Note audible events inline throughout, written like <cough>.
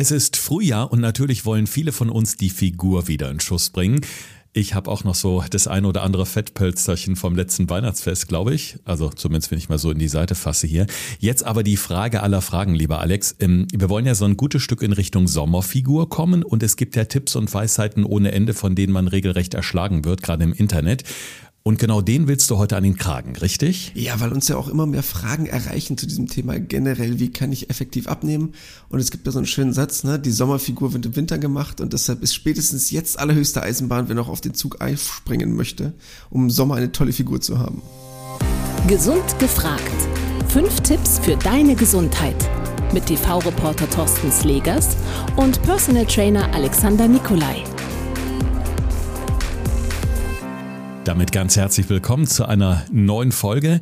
Es ist Frühjahr und natürlich wollen viele von uns die Figur wieder in Schuss bringen. Ich habe auch noch so das ein oder andere Fettpölsterchen vom letzten Weihnachtsfest, glaube ich. Also zumindest, wenn ich mal so in die Seite fasse hier. Jetzt aber die Frage aller Fragen, lieber Alex. Ähm, wir wollen ja so ein gutes Stück in Richtung Sommerfigur kommen und es gibt ja Tipps und Weisheiten ohne Ende, von denen man regelrecht erschlagen wird, gerade im Internet. Und genau den willst du heute an den Kragen, richtig? Ja, weil uns ja auch immer mehr Fragen erreichen zu diesem Thema generell, wie kann ich effektiv abnehmen? Und es gibt ja so einen schönen Satz, ne? die Sommerfigur wird im Winter gemacht und deshalb ist spätestens jetzt allerhöchste Eisenbahn, wer noch auf den Zug einspringen möchte, um im Sommer eine tolle Figur zu haben. Gesund gefragt. Fünf Tipps für deine Gesundheit. Mit TV-Reporter Thorsten Slegers und Personal Trainer Alexander Nikolai. Damit ganz herzlich willkommen zu einer neuen Folge.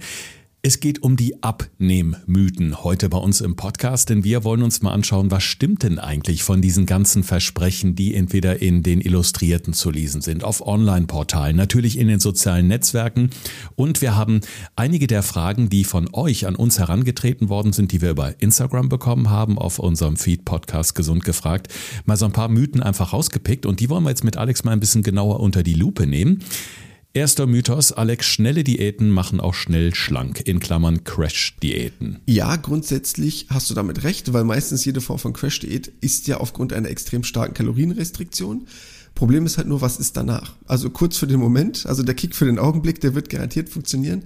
Es geht um die Abnehmmythen heute bei uns im Podcast, denn wir wollen uns mal anschauen, was stimmt denn eigentlich von diesen ganzen Versprechen, die entweder in den Illustrierten zu lesen sind, auf Online-Portalen, natürlich in den sozialen Netzwerken. Und wir haben einige der Fragen, die von euch an uns herangetreten worden sind, die wir über Instagram bekommen haben, auf unserem Feed-Podcast Gesund gefragt, mal so ein paar Mythen einfach rausgepickt. Und die wollen wir jetzt mit Alex mal ein bisschen genauer unter die Lupe nehmen. Erster Mythos, Alex, schnelle Diäten machen auch schnell schlank, in Klammern Crash-Diäten. Ja, grundsätzlich hast du damit recht, weil meistens jede Form von Crash-Diät ist ja aufgrund einer extrem starken Kalorienrestriktion. Problem ist halt nur, was ist danach? Also kurz für den Moment, also der Kick für den Augenblick, der wird garantiert funktionieren.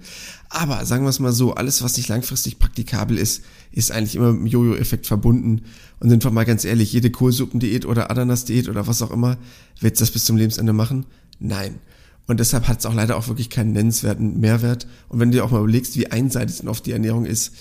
Aber sagen wir es mal so, alles, was nicht langfristig praktikabel ist, ist eigentlich immer mit dem Jojo-Effekt verbunden. Und sind wir mal ganz ehrlich, jede Kohlsuppendiät oder Ananas-Diät oder was auch immer, wird das bis zum Lebensende machen? Nein. Und deshalb hat es auch leider auch wirklich keinen nennenswerten Mehrwert. Und wenn du dir auch mal überlegst, wie einseitig und oft die Ernährung ist,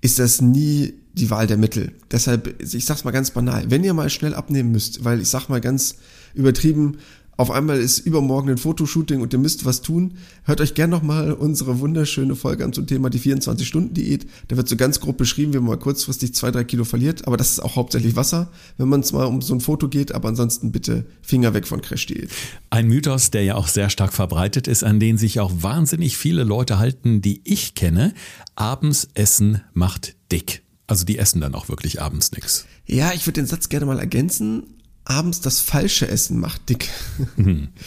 ist das nie die Wahl der Mittel. Deshalb, ich sag's mal ganz banal, wenn ihr mal schnell abnehmen müsst, weil ich sag mal ganz übertrieben, auf einmal ist übermorgen ein Fotoshooting und ihr müsst was tun, hört euch gern nochmal unsere wunderschöne Folge an zum Thema die 24-Stunden-Diät. Da wird so ganz grob beschrieben, wie man mal kurzfristig zwei, drei Kilo verliert, aber das ist auch hauptsächlich Wasser, wenn man es mal um so ein Foto geht, aber ansonsten bitte Finger weg von Crash-Diät. Ein Mythos, der ja auch sehr stark verbreitet ist, an den sich auch wahnsinnig viele Leute halten, die ich kenne. Abends essen macht dick. Also die essen dann auch wirklich abends nichts. Ja, ich würde den Satz gerne mal ergänzen abends das falsche Essen macht dick. Mhm. <laughs>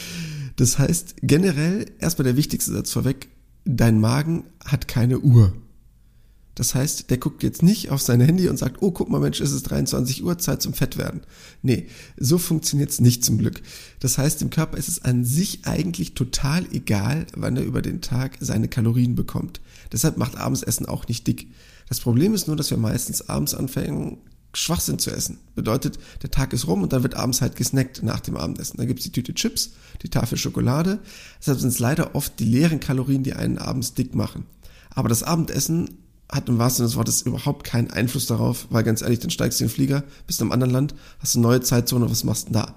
Das heißt, generell erstmal der wichtigste Satz vorweg, dein Magen hat keine Uhr. Das heißt, der guckt jetzt nicht auf sein Handy und sagt, oh, guck mal, Mensch, es ist 23 Uhr, Zeit zum Fettwerden. Nee, so funktioniert's nicht zum Glück. Das heißt, dem Körper ist es an sich eigentlich total egal, wann er über den Tag seine Kalorien bekommt. Deshalb macht Abendsessen auch nicht dick. Das Problem ist nur, dass wir meistens abends anfangen, Schwachsinn zu essen. Bedeutet, der Tag ist rum und dann wird abends halt gesnackt nach dem Abendessen. Dann gibt's die Tüte Chips, die Tafel Schokolade. Deshalb sind es leider oft die leeren Kalorien, die einen abends dick machen. Aber das Abendessen hat im wahrsten Sinne des Wortes überhaupt keinen Einfluss darauf, weil ganz ehrlich, dann steigst du in den Flieger, bist einem anderen Land, hast eine neue Zeitzone, was machst du denn da?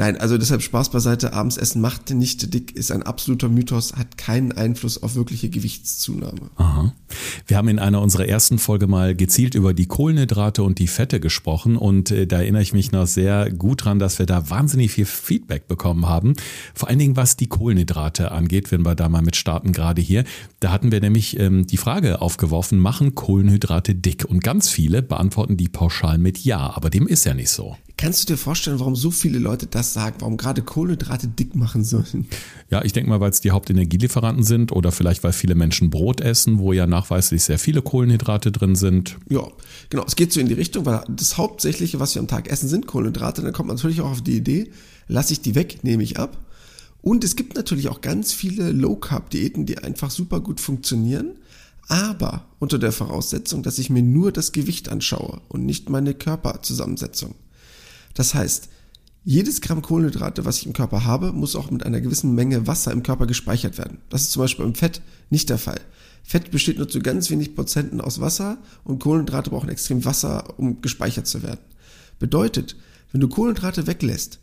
Nein, also deshalb Spaß beiseite, abends essen macht nicht dick, ist ein absoluter Mythos, hat keinen Einfluss auf wirkliche Gewichtszunahme. Aha. Wir haben in einer unserer ersten Folge mal gezielt über die Kohlenhydrate und die Fette gesprochen und äh, da erinnere ich mich noch sehr gut dran, dass wir da wahnsinnig viel Feedback bekommen haben. Vor allen Dingen was die Kohlenhydrate angeht, wenn wir da mal mit starten gerade hier. Da hatten wir nämlich ähm, die Frage aufgeworfen, machen Kohlenhydrate dick? Und ganz viele beantworten die pauschal mit Ja, aber dem ist ja nicht so. Kannst du dir vorstellen, warum so viele Leute das sagen, warum gerade Kohlenhydrate dick machen sollen? Ja, ich denke mal, weil es die Hauptenergielieferanten sind oder vielleicht weil viele Menschen Brot essen, wo ja nachweislich sehr viele Kohlenhydrate drin sind. Ja, genau. Es geht so in die Richtung, weil das Hauptsächliche, was wir am Tag essen, sind Kohlenhydrate. Dann kommt man natürlich auch auf die Idee, lasse ich die weg, nehme ich ab. Und es gibt natürlich auch ganz viele Low-Carb-Diäten, die einfach super gut funktionieren aber unter der Voraussetzung, dass ich mir nur das Gewicht anschaue und nicht meine Körperzusammensetzung. Das heißt, jedes Gramm Kohlenhydrate, was ich im Körper habe, muss auch mit einer gewissen Menge Wasser im Körper gespeichert werden. Das ist zum Beispiel beim Fett nicht der Fall. Fett besteht nur zu ganz wenig Prozenten aus Wasser und Kohlenhydrate brauchen extrem Wasser, um gespeichert zu werden. Bedeutet, wenn du Kohlenhydrate weglässt,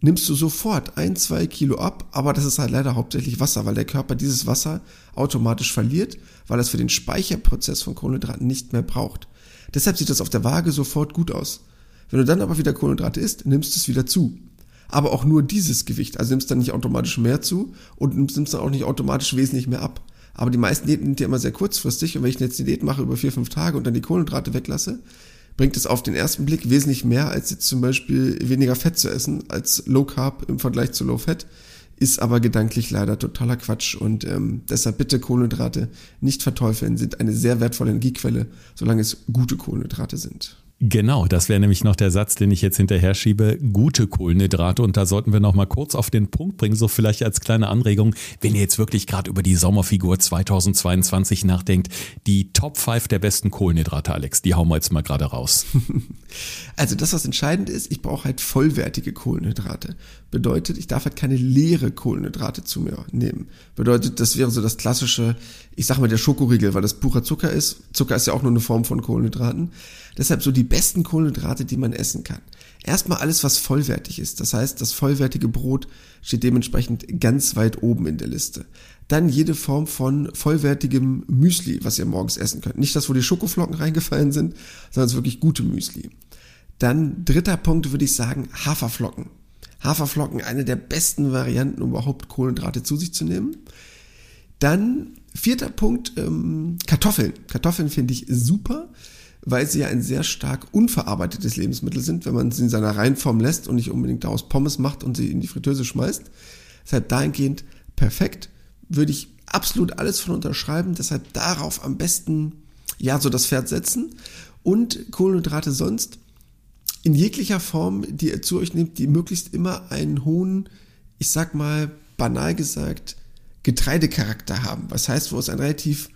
nimmst du sofort ein, zwei Kilo ab, aber das ist halt leider hauptsächlich Wasser, weil der Körper dieses Wasser automatisch verliert, weil es für den Speicherprozess von Kohlenhydraten nicht mehr braucht. Deshalb sieht das auf der Waage sofort gut aus. Wenn du dann aber wieder Kohlenhydrate isst, nimmst du es wieder zu. Aber auch nur dieses Gewicht. Also nimmst dann nicht automatisch mehr zu und nimmst dann auch nicht automatisch wesentlich mehr ab. Aber die meisten Diäten sind ja immer sehr kurzfristig und wenn ich jetzt eine Diät mache über vier, fünf Tage und dann die Kohlenhydrate weglasse, bringt es auf den ersten Blick wesentlich mehr, als jetzt zum Beispiel weniger Fett zu essen, als Low Carb im Vergleich zu Low Fat. Ist aber gedanklich leider totaler Quatsch und ähm, deshalb bitte Kohlenhydrate nicht verteufeln, sind eine sehr wertvolle Energiequelle, solange es gute Kohlenhydrate sind. Genau, das wäre nämlich noch der Satz, den ich jetzt hinterher schiebe. Gute Kohlenhydrate. Und da sollten wir noch mal kurz auf den Punkt bringen, so vielleicht als kleine Anregung, wenn ihr jetzt wirklich gerade über die Sommerfigur 2022 nachdenkt. Die Top 5 der besten Kohlenhydrate, Alex, die hauen wir jetzt mal gerade raus. <laughs> Also das, was entscheidend ist, ich brauche halt vollwertige Kohlenhydrate. Bedeutet, ich darf halt keine leere Kohlenhydrate zu mir nehmen. Bedeutet, das wäre so das klassische, ich sag mal der Schokoriegel, weil das purer Zucker ist. Zucker ist ja auch nur eine Form von Kohlenhydraten. Deshalb so die besten Kohlenhydrate, die man essen kann. Erstmal alles, was vollwertig ist. Das heißt, das vollwertige Brot steht dementsprechend ganz weit oben in der Liste. Dann jede Form von vollwertigem Müsli, was ihr morgens essen könnt. Nicht das, wo die Schokoflocken <laughs> reingefallen sind, sondern es wirklich gute Müsli. Dann dritter Punkt würde ich sagen, Haferflocken. Haferflocken, eine der besten Varianten, um überhaupt Kohlenhydrate zu sich zu nehmen. Dann vierter Punkt, ähm, Kartoffeln. Kartoffeln finde ich super weil sie ja ein sehr stark unverarbeitetes Lebensmittel sind, wenn man sie in seiner Reihenform lässt und nicht unbedingt daraus Pommes macht und sie in die Fritteuse schmeißt. Deshalb dahingehend perfekt, würde ich absolut alles von unterschreiben, deshalb darauf am besten ja so das Pferd setzen und Kohlenhydrate sonst in jeglicher Form, die ihr zu euch nehmt, die möglichst immer einen hohen, ich sag mal banal gesagt, Getreidecharakter haben. Was heißt, wo es ein relativ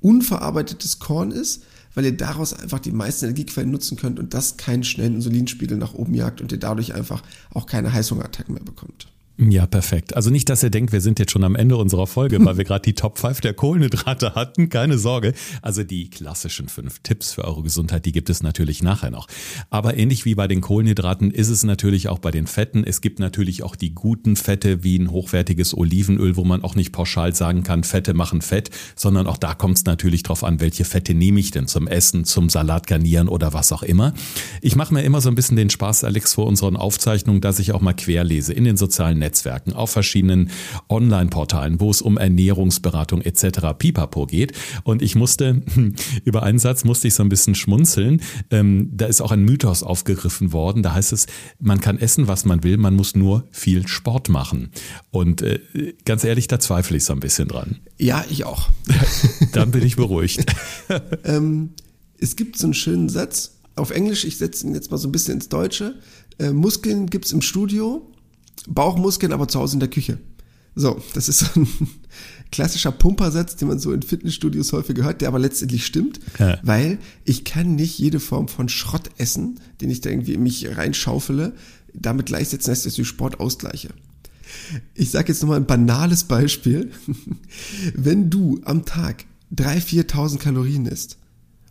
unverarbeitetes Korn ist, weil ihr daraus einfach die meisten Energiequellen nutzen könnt und das keinen schnellen Insulinspiegel nach oben jagt und ihr dadurch einfach auch keine Heißhungerattacken mehr bekommt. Ja, perfekt. Also nicht, dass ihr denkt, wir sind jetzt schon am Ende unserer Folge, weil wir <laughs> gerade die Top 5 der Kohlenhydrate hatten. Keine Sorge. Also die klassischen fünf Tipps für eure Gesundheit, die gibt es natürlich nachher noch. Aber ähnlich wie bei den Kohlenhydraten ist es natürlich auch bei den Fetten. Es gibt natürlich auch die guten Fette wie ein hochwertiges Olivenöl, wo man auch nicht pauschal sagen kann, Fette machen Fett, sondern auch da kommt es natürlich drauf an, welche Fette nehme ich denn zum Essen, zum Salat garnieren oder was auch immer. Ich mache mir immer so ein bisschen den Spaß, Alex, vor unseren Aufzeichnungen, dass ich auch mal querlese in den sozialen Netzwerken, auf verschiedenen Online-Portalen, wo es um Ernährungsberatung etc. pipapo geht. Und ich musste, <laughs> über einen Satz musste ich so ein bisschen schmunzeln. Ähm, da ist auch ein Mythos aufgegriffen worden. Da heißt es, man kann essen, was man will, man muss nur viel Sport machen. Und äh, ganz ehrlich, da zweifle ich so ein bisschen dran. Ja, ich auch. <laughs> Dann bin ich beruhigt. <laughs> ähm, es gibt so einen schönen Satz auf Englisch, ich setze ihn jetzt mal so ein bisschen ins Deutsche. Äh, Muskeln gibt's im Studio, Bauchmuskeln aber zu Hause in der Küche. So, das ist so ein <laughs> klassischer Pumpersatz, den man so in Fitnessstudios häufig hört, der aber letztendlich stimmt, ja. weil ich kann nicht jede Form von Schrott essen, den ich da irgendwie in mich reinschaufele, damit gleichsetzen, dass ich Sport ausgleiche. Ich sage jetzt nochmal ein banales Beispiel. <laughs> Wenn du am Tag 3.000, 4.000 Kalorien isst,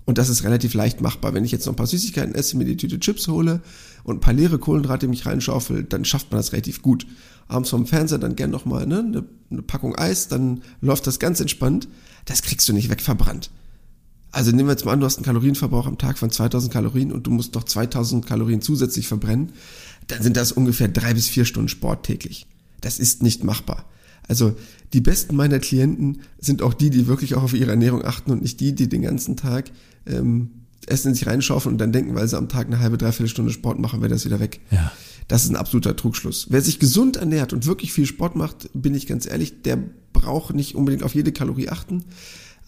und das ist relativ leicht machbar. Wenn ich jetzt noch ein paar Süßigkeiten esse, mir die Tüte Chips hole und ein paar leere Kohlenhydrate mich reinschaufel, dann schafft man das relativ gut. Abends vom Fernseher dann gern nochmal ne, eine, eine Packung Eis, dann läuft das ganz entspannt. Das kriegst du nicht wegverbrannt. Also nehmen wir jetzt mal an, du hast einen Kalorienverbrauch am Tag von 2000 Kalorien und du musst noch 2000 Kalorien zusätzlich verbrennen. Dann sind das ungefähr drei bis vier Stunden Sport täglich. Das ist nicht machbar. Also die besten meiner Klienten sind auch die, die wirklich auch auf ihre Ernährung achten und nicht die, die den ganzen Tag ähm, Essen in sich reinschaufeln und dann denken, weil sie am Tag eine halbe, dreiviertel Stunde Sport machen, wäre das wieder weg. Ja. Das ist ein absoluter Trugschluss. Wer sich gesund ernährt und wirklich viel Sport macht, bin ich ganz ehrlich, der braucht nicht unbedingt auf jede Kalorie achten.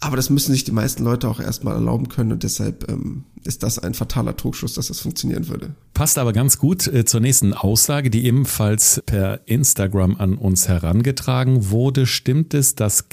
Aber das müssen sich die meisten Leute auch erstmal erlauben können und deshalb ähm, ist das ein fataler Trugschluss, dass das funktionieren würde. Passt aber ganz gut äh, zur nächsten Aussage, die ebenfalls per Instagram an uns herangetragen wurde. Stimmt es, dass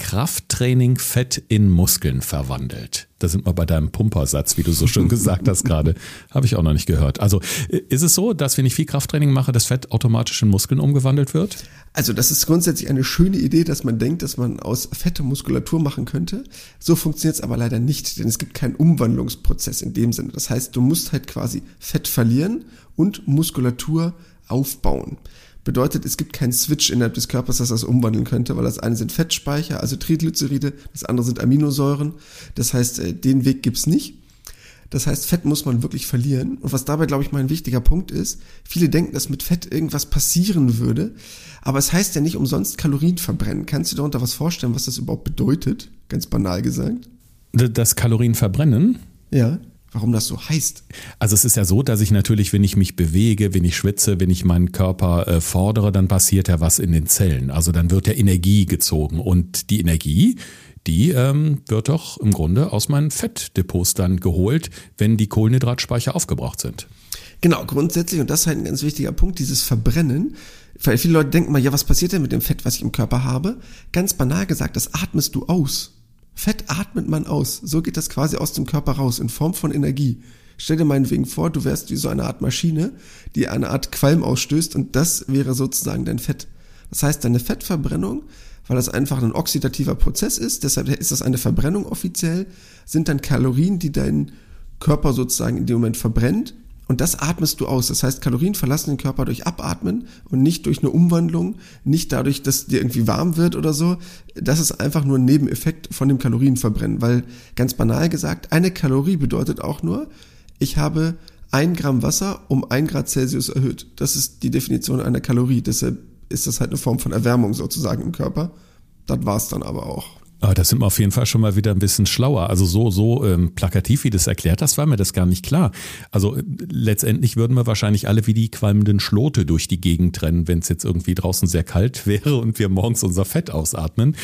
Krafttraining Fett in Muskeln verwandelt? Da sind wir bei deinem Pumpersatz, wie du so schön <laughs> gesagt hast gerade. Habe ich auch noch nicht gehört. Also ist es so, dass wenn ich viel Krafttraining mache, das Fett automatisch in Muskeln umgewandelt wird? Also das ist grundsätzlich eine schöne Idee, dass man denkt, dass man aus Fette Muskulatur machen könnte. So funktioniert es aber leider nicht, denn es gibt keinen Umwandlungsprozess in dem Sinne. Das heißt, du musst halt quasi Fett verlieren und Muskulatur aufbauen. Bedeutet, es gibt keinen Switch innerhalb des Körpers, das das umwandeln könnte, weil das eine sind Fettspeicher, also Triglyceride, das andere sind Aminosäuren. Das heißt, äh, den Weg gibt's nicht. Das heißt, Fett muss man wirklich verlieren. Und was dabei, glaube ich, mal ein wichtiger Punkt ist, viele denken, dass mit Fett irgendwas passieren würde. Aber es heißt ja nicht umsonst Kalorien verbrennen. Kannst du dir darunter was vorstellen, was das überhaupt bedeutet? Ganz banal gesagt. Das Kalorien verbrennen? Ja. Warum das so heißt. Also es ist ja so, dass ich natürlich, wenn ich mich bewege, wenn ich schwitze, wenn ich meinen Körper äh, fordere, dann passiert ja was in den Zellen. Also dann wird ja Energie gezogen und die Energie, die ähm, wird doch im Grunde aus meinen Fettdepots dann geholt, wenn die Kohlenhydratspeicher aufgebraucht sind. Genau, grundsätzlich, und das ist halt ein ganz wichtiger Punkt, dieses Verbrennen. Weil viele Leute denken mal, ja, was passiert denn mit dem Fett, was ich im Körper habe? Ganz banal gesagt, das atmest du aus. Fett atmet man aus. So geht das quasi aus dem Körper raus, in Form von Energie. Stell dir meinetwegen vor, du wärst wie so eine Art Maschine, die eine Art Qualm ausstößt und das wäre sozusagen dein Fett. Das heißt, deine Fettverbrennung, weil das einfach ein oxidativer Prozess ist, deshalb ist das eine Verbrennung offiziell, sind dann Kalorien, die dein Körper sozusagen in dem Moment verbrennt und das atmest du aus. Das heißt, Kalorien verlassen den Körper durch Abatmen und nicht durch eine Umwandlung, nicht dadurch, dass dir irgendwie warm wird oder so. Das ist einfach nur ein Nebeneffekt von dem Kalorienverbrennen, weil ganz banal gesagt, eine Kalorie bedeutet auch nur, ich habe ein Gramm Wasser um ein Grad Celsius erhöht. Das ist die Definition einer Kalorie. Deshalb ist das halt eine Form von Erwärmung sozusagen im Körper. Das war's dann aber auch. Ah, das sind wir auf jeden Fall schon mal wieder ein bisschen schlauer. Also so, so ähm, plakativ, wie das erklärt hast, war mir das gar nicht klar. Also äh, letztendlich würden wir wahrscheinlich alle wie die qualmenden Schlote durch die Gegend rennen, wenn es jetzt irgendwie draußen sehr kalt <laughs> wäre und wir morgens unser Fett ausatmen.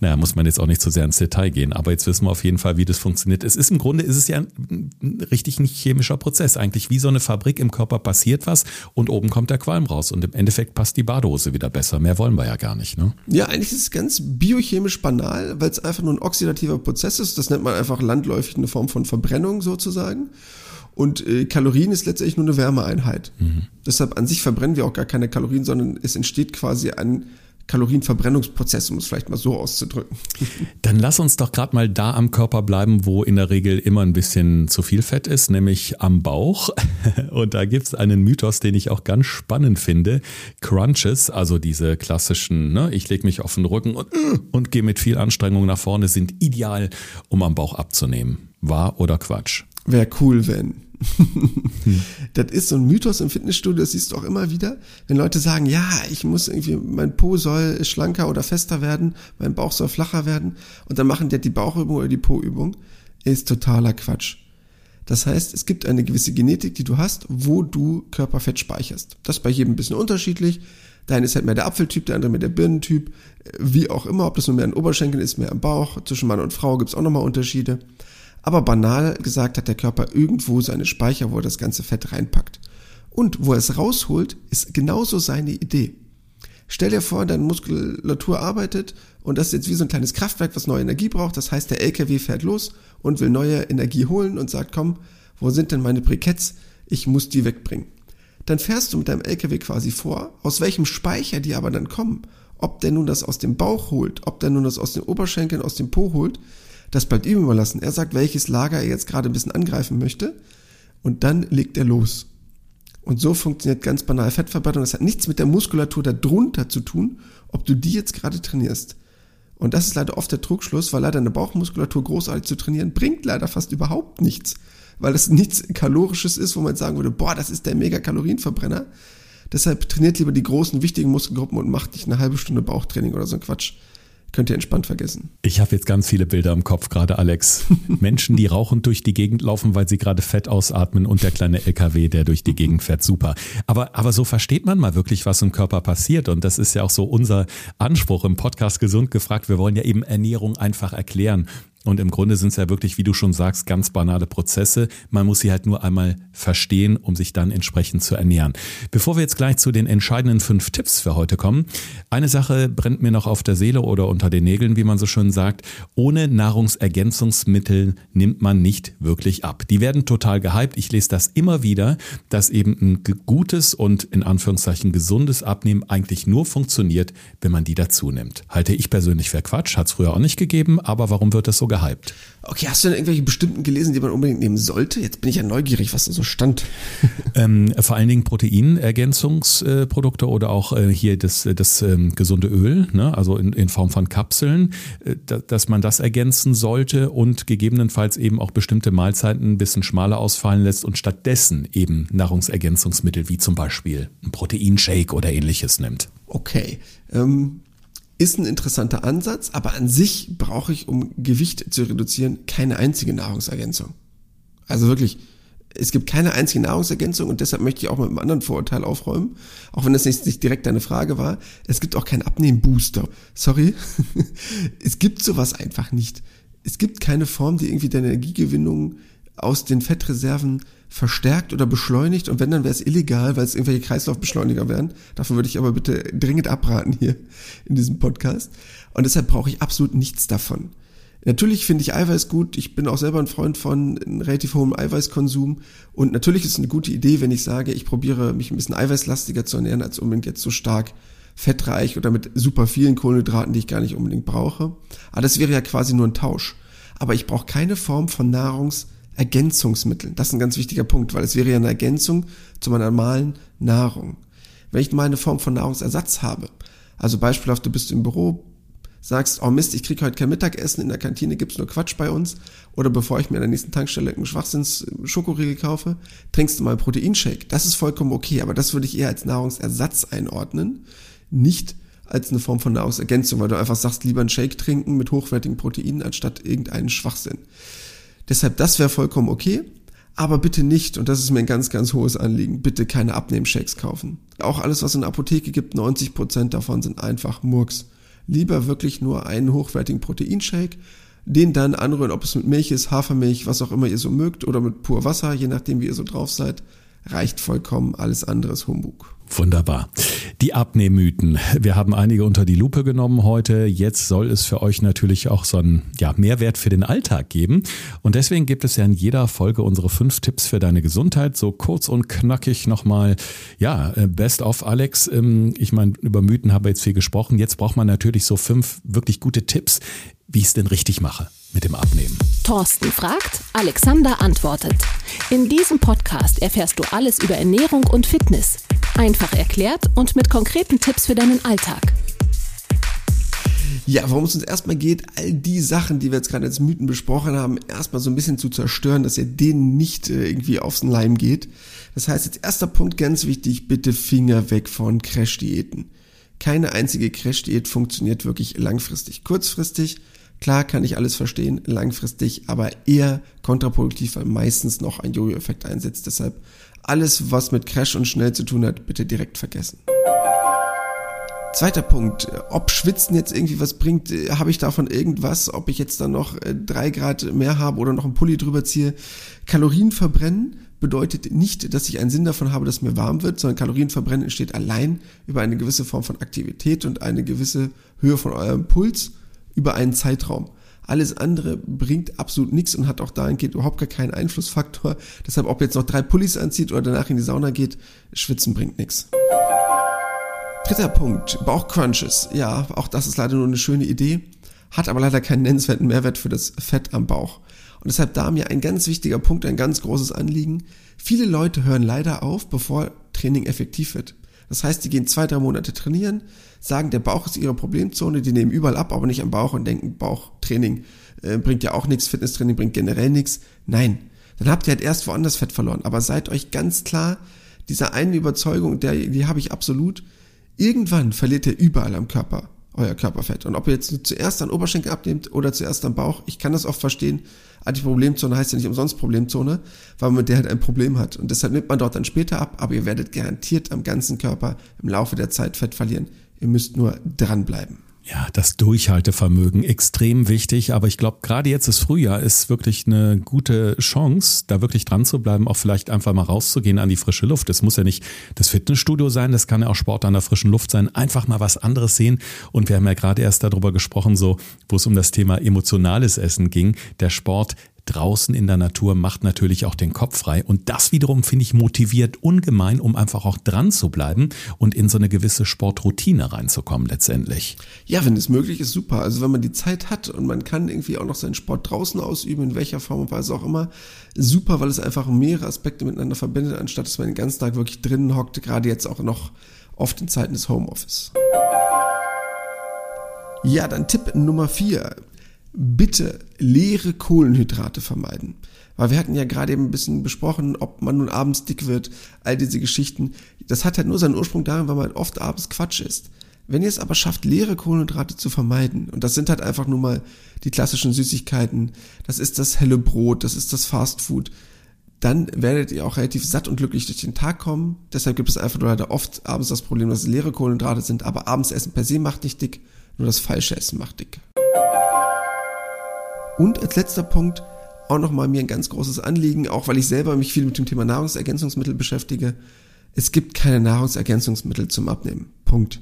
Naja, muss man jetzt auch nicht zu so sehr ins Detail gehen, aber jetzt wissen wir auf jeden Fall, wie das funktioniert. Es ist im Grunde, ist es ja ein, ein richtig nicht chemischer Prozess. Eigentlich wie so eine Fabrik im Körper passiert was und oben kommt der Qualm raus und im Endeffekt passt die Badehose wieder besser. Mehr wollen wir ja gar nicht, ne? Ja, eigentlich ist es ganz biochemisch banal weil es einfach nur ein oxidativer Prozess ist. Das nennt man einfach landläufig eine Form von Verbrennung sozusagen. Und äh, Kalorien ist letztendlich nur eine Wärmeeinheit. Mhm. Deshalb an sich verbrennen wir auch gar keine Kalorien, sondern es entsteht quasi ein Kalorienverbrennungsprozess, um es vielleicht mal so auszudrücken. <laughs> Dann lass uns doch gerade mal da am Körper bleiben, wo in der Regel immer ein bisschen zu viel Fett ist, nämlich am Bauch. <laughs> Und da gibt es einen Mythos, den ich auch ganz spannend finde. Crunches, also diese klassischen, ne, ich lege mich auf den Rücken und, und gehe mit viel Anstrengung nach vorne, sind ideal, um am Bauch abzunehmen. Wahr oder Quatsch? Wäre cool, wenn. <laughs> das ist so ein Mythos im Fitnessstudio, das siehst du auch immer wieder, wenn Leute sagen, ja, ich muss irgendwie, mein Po soll schlanker oder fester werden, mein Bauch soll flacher werden und dann machen die die Bauchübung oder die Po-Übung, ist totaler Quatsch. Das heißt, es gibt eine gewisse Genetik, die du hast, wo du Körperfett speicherst. Das ist bei jedem ein bisschen unterschiedlich. Dein ist halt mehr der Apfeltyp, der andere mehr der Birnentyp, wie auch immer, ob das nur mehr ein Oberschenkel ist, mehr am Bauch. Zwischen Mann und Frau gibt es auch nochmal Unterschiede. Aber banal gesagt hat der Körper irgendwo seine Speicher, wo er das ganze Fett reinpackt. Und wo er es rausholt, ist genauso seine Idee. Stell dir vor, deine Muskulatur arbeitet und das ist jetzt wie so ein kleines Kraftwerk, was neue Energie braucht. Das heißt, der LKW fährt los und will neue Energie holen und sagt, komm, wo sind denn meine Briketts? Ich muss die wegbringen. Dann fährst du mit deinem LKW quasi vor, aus welchem Speicher die aber dann kommen. Ob der nun das aus dem Bauch holt, ob der nun das aus den Oberschenkeln, aus dem Po holt, das bleibt ihm überlassen. Er sagt, welches Lager er jetzt gerade ein bisschen angreifen möchte und dann legt er los. Und so funktioniert ganz banal Fettverbrennung. Das hat nichts mit der Muskulatur darunter zu tun, ob du die jetzt gerade trainierst. Und das ist leider oft der Trugschluss, weil leider eine Bauchmuskulatur großartig zu trainieren, bringt leider fast überhaupt nichts. Weil es nichts Kalorisches ist, wo man sagen würde, boah, das ist der mega Kalorienverbrenner. Deshalb trainiert lieber die großen, wichtigen Muskelgruppen und macht nicht eine halbe Stunde Bauchtraining oder so ein Quatsch könnt ihr entspannt vergessen. Ich habe jetzt ganz viele Bilder im Kopf gerade, Alex. <laughs> Menschen, die rauchend durch die Gegend laufen, weil sie gerade Fett ausatmen und der kleine LKW, der durch die Gegend fährt. Super. Aber, aber so versteht man mal wirklich, was im Körper passiert. Und das ist ja auch so unser Anspruch im Podcast Gesund gefragt. Wir wollen ja eben Ernährung einfach erklären. Und im Grunde sind es ja wirklich, wie du schon sagst, ganz banale Prozesse. Man muss sie halt nur einmal verstehen, um sich dann entsprechend zu ernähren. Bevor wir jetzt gleich zu den entscheidenden fünf Tipps für heute kommen, eine Sache brennt mir noch auf der Seele oder unter den Nägeln, wie man so schön sagt. Ohne Nahrungsergänzungsmittel nimmt man nicht wirklich ab. Die werden total gehypt. Ich lese das immer wieder, dass eben ein gutes und in Anführungszeichen gesundes Abnehmen eigentlich nur funktioniert, wenn man die dazu nimmt. Halte ich persönlich für Quatsch, hat es früher auch nicht gegeben, aber warum wird das so gehypt. Okay, hast du denn irgendwelche bestimmten gelesen, die man unbedingt nehmen sollte? Jetzt bin ich ja neugierig, was da so stand. <laughs> ähm, vor allen Dingen Proteinergänzungsprodukte oder auch äh, hier das, das ähm, gesunde Öl, ne? also in, in Form von Kapseln, äh, dass man das ergänzen sollte und gegebenenfalls eben auch bestimmte Mahlzeiten ein bisschen schmaler ausfallen lässt und stattdessen eben Nahrungsergänzungsmittel wie zum Beispiel ein Proteinshake oder ähnliches nimmt. Okay. Ähm, ist ein interessanter Ansatz, aber an sich brauche ich, um Gewicht zu reduzieren, keine einzige Nahrungsergänzung. Also wirklich, es gibt keine einzige Nahrungsergänzung und deshalb möchte ich auch mit einem anderen Vorurteil aufräumen, auch wenn das nicht, nicht direkt deine Frage war. Es gibt auch keinen Abnehmbooster. Sorry. <laughs> es gibt sowas einfach nicht. Es gibt keine Form, die irgendwie deine Energiegewinnung aus den Fettreserven verstärkt oder beschleunigt und wenn, dann wäre es illegal, weil es irgendwelche Kreislaufbeschleuniger wären. Davon würde ich aber bitte dringend abraten hier in diesem Podcast. Und deshalb brauche ich absolut nichts davon. Natürlich finde ich Eiweiß gut. Ich bin auch selber ein Freund von relativ hohem Eiweißkonsum. Und natürlich ist es eine gute Idee, wenn ich sage, ich probiere mich ein bisschen eiweißlastiger zu ernähren, als unbedingt jetzt so stark fettreich oder mit super vielen Kohlenhydraten, die ich gar nicht unbedingt brauche. Aber das wäre ja quasi nur ein Tausch. Aber ich brauche keine Form von Nahrungsergänzungsmitteln. Das ist ein ganz wichtiger Punkt, weil es wäre ja eine Ergänzung zu meiner normalen Nahrung. Wenn ich mal eine Form von Nahrungsersatz habe, also beispielhaft, du bist im Büro, sagst, oh Mist, ich krieg heute kein Mittagessen, in der Kantine gibt's nur Quatsch bei uns, oder bevor ich mir an der nächsten Tankstelle einen Schwachsinns-Schokoriegel kaufe, trinkst du mal einen Proteinshake. Das ist vollkommen okay, aber das würde ich eher als Nahrungsersatz einordnen, nicht als eine Form von Nahrungsergänzung, weil du einfach sagst, lieber einen Shake trinken mit hochwertigen Proteinen anstatt irgendeinen Schwachsinn. Deshalb, das wäre vollkommen okay, aber bitte nicht, und das ist mir ein ganz, ganz hohes Anliegen, bitte keine Abnehmshakes kaufen. Auch alles, was in der Apotheke gibt, 90% davon sind einfach Murks. Lieber wirklich nur einen hochwertigen Proteinshake, den dann anrühren, ob es mit Milch ist, Hafermilch, was auch immer ihr so mögt, oder mit pur Wasser, je nachdem wie ihr so drauf seid, reicht vollkommen, alles andere ist Humbug. Wunderbar. Die Abnehmmythen. Wir haben einige unter die Lupe genommen heute. Jetzt soll es für euch natürlich auch so einen ja, Mehrwert für den Alltag geben. Und deswegen gibt es ja in jeder Folge unsere fünf Tipps für deine Gesundheit. So kurz und knackig nochmal. Ja, äh, best of Alex. Ähm, ich meine, über Mythen haben wir jetzt viel gesprochen. Jetzt braucht man natürlich so fünf wirklich gute Tipps, wie ich es denn richtig mache mit dem Abnehmen. Thorsten fragt, Alexander antwortet. In diesem Podcast erfährst du alles über Ernährung und Fitness. Einfach erklärt und mit konkreten Tipps für deinen Alltag. Ja, worum es uns erstmal geht, all die Sachen, die wir jetzt gerade als Mythen besprochen haben, erstmal so ein bisschen zu zerstören, dass ihr denen nicht äh, irgendwie aufs Leim geht. Das heißt, jetzt erster Punkt ganz wichtig, bitte Finger weg von Crash-Diäten. Keine einzige Crash-Diät funktioniert wirklich langfristig. Kurzfristig Klar kann ich alles verstehen, langfristig, aber eher kontraproduktiv, weil meistens noch ein Jojo-Effekt einsetzt. Deshalb alles, was mit Crash und schnell zu tun hat, bitte direkt vergessen. Zweiter Punkt, ob Schwitzen jetzt irgendwie was bringt, habe ich davon irgendwas, ob ich jetzt dann noch äh, drei Grad mehr habe oder noch einen Pulli drüber ziehe. Kalorien verbrennen bedeutet nicht, dass ich einen Sinn davon habe, dass mir warm wird, sondern Kalorien verbrennen entsteht allein über eine gewisse Form von Aktivität und eine gewisse Höhe von eurem Puls über einen Zeitraum. Alles andere bringt absolut nichts und hat auch dahingehend überhaupt gar keinen Einflussfaktor. Deshalb, ob jetzt noch drei Pullis anzieht oder danach in die Sauna geht, schwitzen bringt nichts. Dritter Punkt, Bauchcrunches. Ja, auch das ist leider nur eine schöne Idee, hat aber leider keinen nennenswerten Mehrwert für das Fett am Bauch. Und deshalb da mir ein ganz wichtiger Punkt, ein ganz großes Anliegen. Viele Leute hören leider auf, bevor Training effektiv wird. Das heißt, die gehen zwei, drei Monate trainieren, sagen, der Bauch ist ihre Problemzone, die nehmen überall ab, aber nicht am Bauch und denken, Bauchtraining äh, bringt ja auch nichts, Fitnesstraining bringt generell nichts. Nein, dann habt ihr halt erst woanders Fett verloren. Aber seid euch ganz klar, dieser einen Überzeugung, der, die habe ich absolut, irgendwann verliert ihr überall am Körper euer Körperfett. Und ob ihr jetzt zuerst an Oberschenkel abnehmt oder zuerst am Bauch, ich kann das oft verstehen, aber die Problemzone heißt ja nicht umsonst Problemzone, weil man mit der halt ein Problem hat. Und deshalb nimmt man dort dann später ab, aber ihr werdet garantiert am ganzen Körper im Laufe der Zeit Fett verlieren. Ihr müsst nur dranbleiben. Ja, das Durchhaltevermögen extrem wichtig, aber ich glaube, gerade jetzt ist Frühjahr ist wirklich eine gute Chance, da wirklich dran zu bleiben, auch vielleicht einfach mal rauszugehen an die frische Luft. Es muss ja nicht das Fitnessstudio sein, das kann ja auch Sport an der frischen Luft sein. Einfach mal was anderes sehen. Und wir haben ja gerade erst darüber gesprochen, so, wo es um das Thema emotionales Essen ging. Der Sport draußen in der Natur macht natürlich auch den Kopf frei. Und das wiederum finde ich motiviert ungemein, um einfach auch dran zu bleiben und in so eine gewisse Sportroutine reinzukommen letztendlich. Ja, wenn es möglich ist, super. Also wenn man die Zeit hat und man kann irgendwie auch noch seinen Sport draußen ausüben, in welcher Form und Weise auch immer, super, weil es einfach mehrere Aspekte miteinander verbindet, anstatt dass man den ganzen Tag wirklich drinnen hockt, gerade jetzt auch noch oft in Zeiten des Homeoffice. Ja, dann Tipp Nummer vier bitte leere Kohlenhydrate vermeiden. Weil wir hatten ja gerade eben ein bisschen besprochen, ob man nun abends dick wird, all diese Geschichten. Das hat halt nur seinen Ursprung darin, weil man oft abends Quatsch isst. Wenn ihr es aber schafft, leere Kohlenhydrate zu vermeiden, und das sind halt einfach nur mal die klassischen Süßigkeiten, das ist das helle Brot, das ist das Fastfood, dann werdet ihr auch relativ satt und glücklich durch den Tag kommen. Deshalb gibt es einfach nur leider oft abends das Problem, dass es leere Kohlenhydrate sind, aber abends essen per se macht nicht dick, nur das falsche Essen macht dick. Und als letzter Punkt auch nochmal mir ein ganz großes Anliegen, auch weil ich selber mich viel mit dem Thema Nahrungsergänzungsmittel beschäftige. Es gibt keine Nahrungsergänzungsmittel zum Abnehmen. Punkt.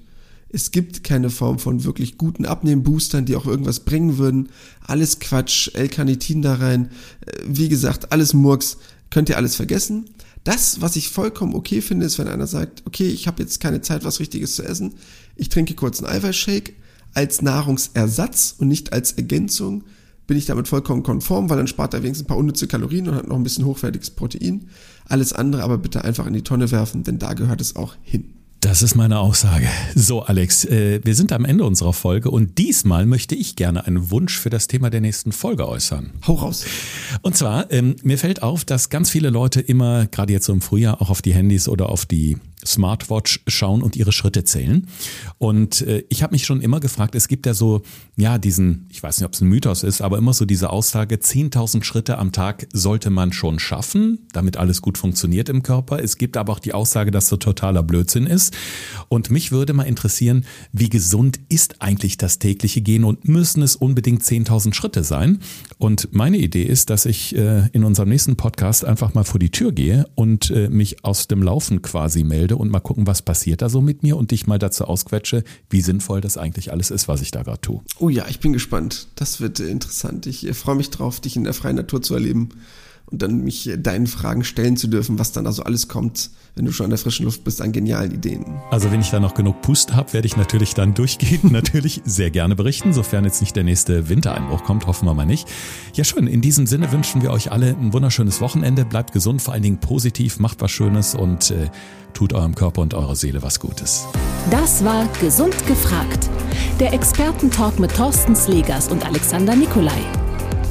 Es gibt keine Form von wirklich guten Abnehmboostern, die auch irgendwas bringen würden. Alles Quatsch, L-Carnitin da rein. Äh, wie gesagt, alles Murks. Könnt ihr alles vergessen. Das, was ich vollkommen okay finde, ist, wenn einer sagt, okay, ich habe jetzt keine Zeit, was Richtiges zu essen. Ich trinke kurz einen Eiweißshake als Nahrungsersatz und nicht als Ergänzung bin ich damit vollkommen konform, weil dann spart er wenigstens ein paar unnütze Kalorien und hat noch ein bisschen hochwertiges Protein. Alles andere aber bitte einfach in die Tonne werfen, denn da gehört es auch hin. Das ist meine Aussage. So, Alex, äh, wir sind am Ende unserer Folge und diesmal möchte ich gerne einen Wunsch für das Thema der nächsten Folge äußern. Hau raus. Und zwar, ähm, mir fällt auf, dass ganz viele Leute immer, gerade jetzt so im Frühjahr, auch auf die Handys oder auf die Smartwatch schauen und ihre Schritte zählen. Und äh, ich habe mich schon immer gefragt, es gibt ja so, ja, diesen, ich weiß nicht, ob es ein Mythos ist, aber immer so diese Aussage, 10.000 Schritte am Tag sollte man schon schaffen, damit alles gut funktioniert im Körper. Es gibt aber auch die Aussage, dass so totaler Blödsinn ist. Und mich würde mal interessieren, wie gesund ist eigentlich das tägliche Gehen und müssen es unbedingt 10.000 Schritte sein? Und meine Idee ist, dass ich äh, in unserem nächsten Podcast einfach mal vor die Tür gehe und äh, mich aus dem Laufen quasi melde und mal gucken, was passiert da so mit mir und dich mal dazu ausquetsche, wie sinnvoll das eigentlich alles ist, was ich da gerade tue. Oh ja, ich bin gespannt. Das wird interessant. Ich äh, freue mich drauf, dich in der freien Natur zu erleben und dann mich deinen Fragen stellen zu dürfen, was dann also alles kommt, wenn du schon in der frischen Luft bist, an genialen Ideen. Also wenn ich da noch genug Puste habe, werde ich natürlich dann durchgehen, <laughs> natürlich sehr gerne berichten, sofern jetzt nicht der nächste Wintereinbruch kommt, hoffen wir mal nicht. Ja schön, in diesem Sinne wünschen wir euch alle ein wunderschönes Wochenende, bleibt gesund, vor allen Dingen positiv, macht was Schönes und äh, tut eurem Körper und eurer Seele was Gutes. Das war Gesund gefragt, der Expertentalk mit Thorsten Slegers und Alexander Nikolai.